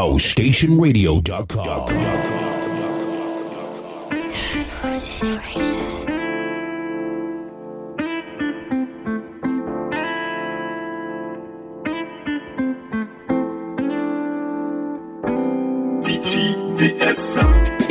HouseStationRadio.com. DGDS.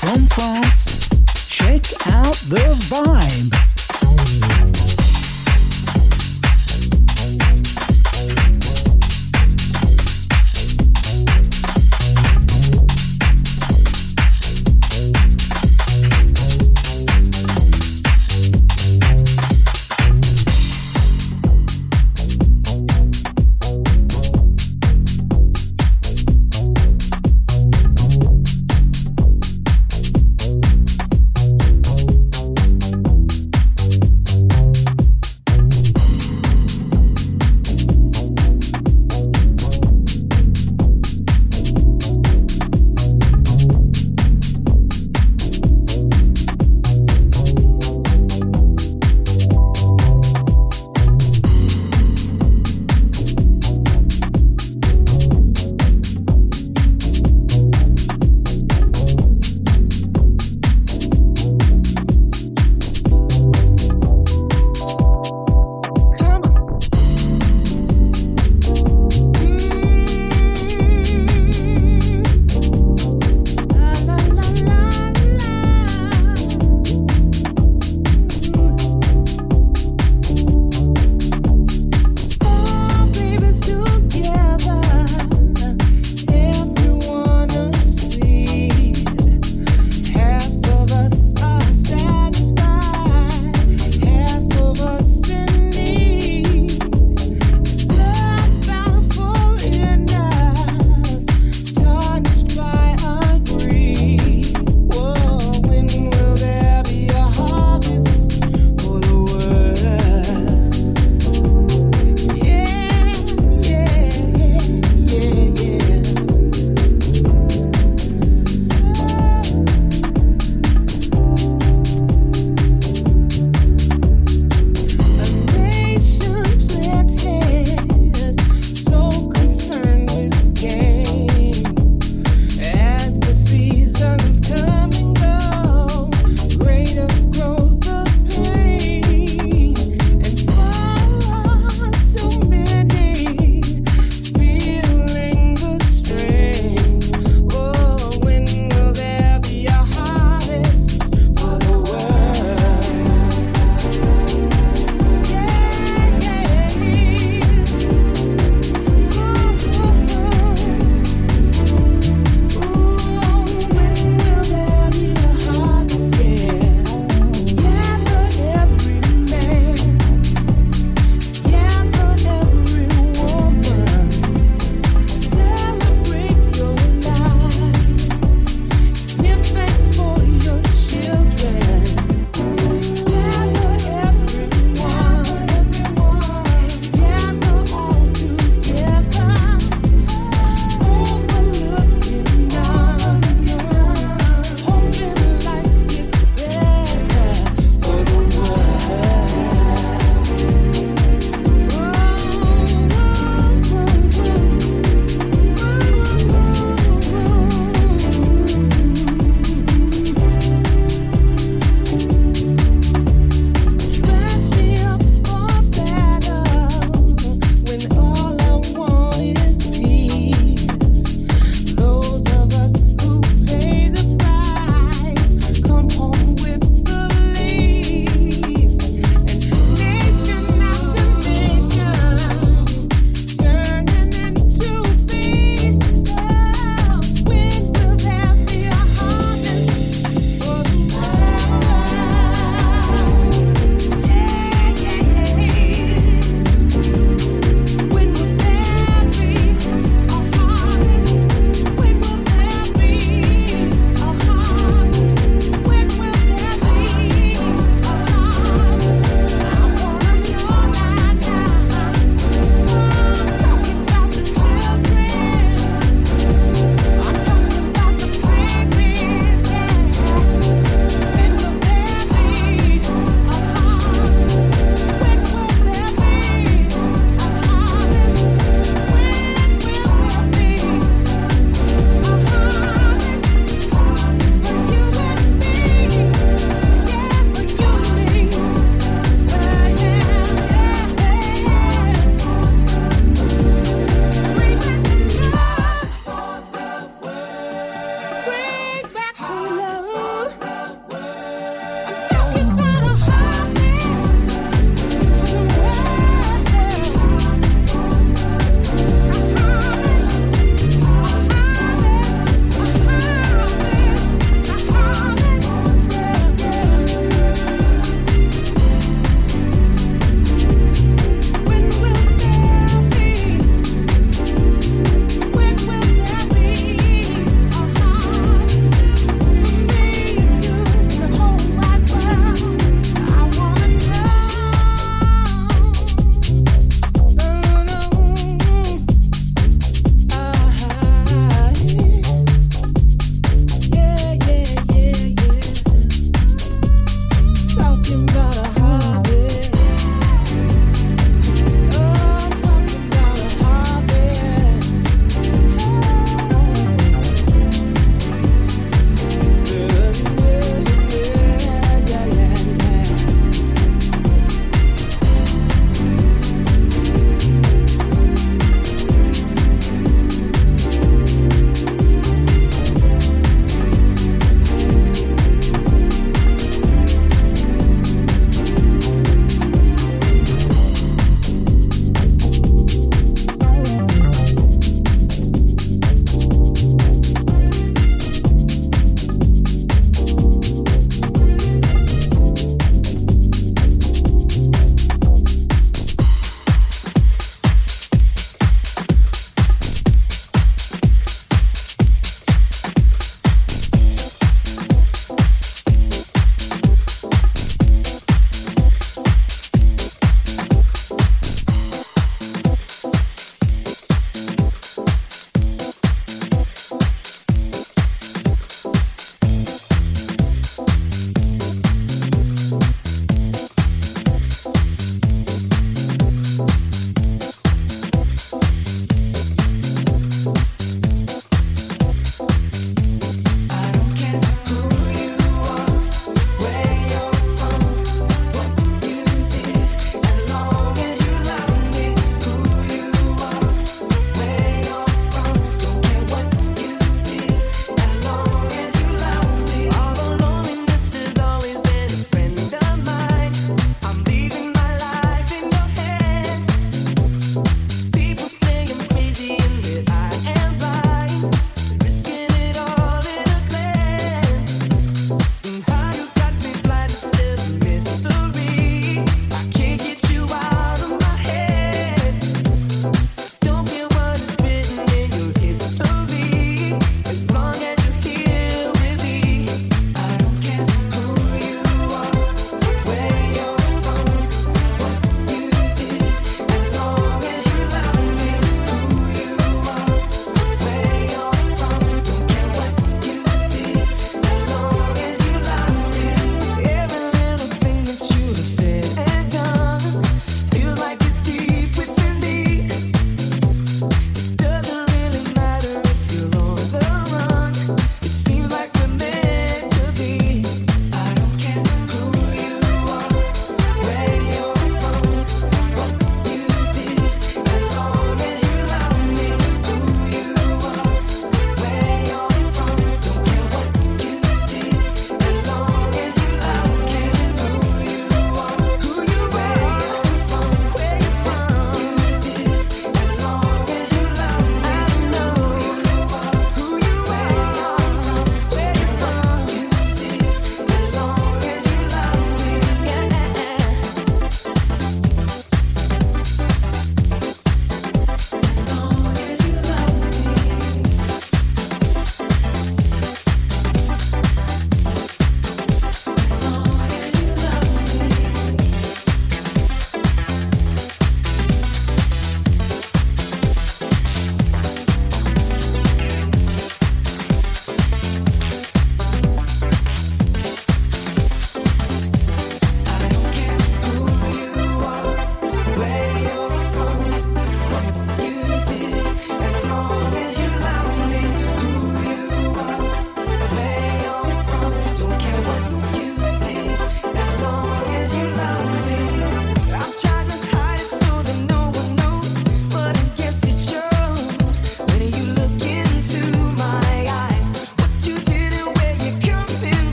From France. Check out the vibe.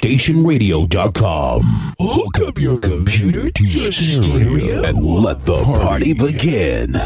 HouseStationRadio.com. Hook up your computer to your stereo and let the party begin.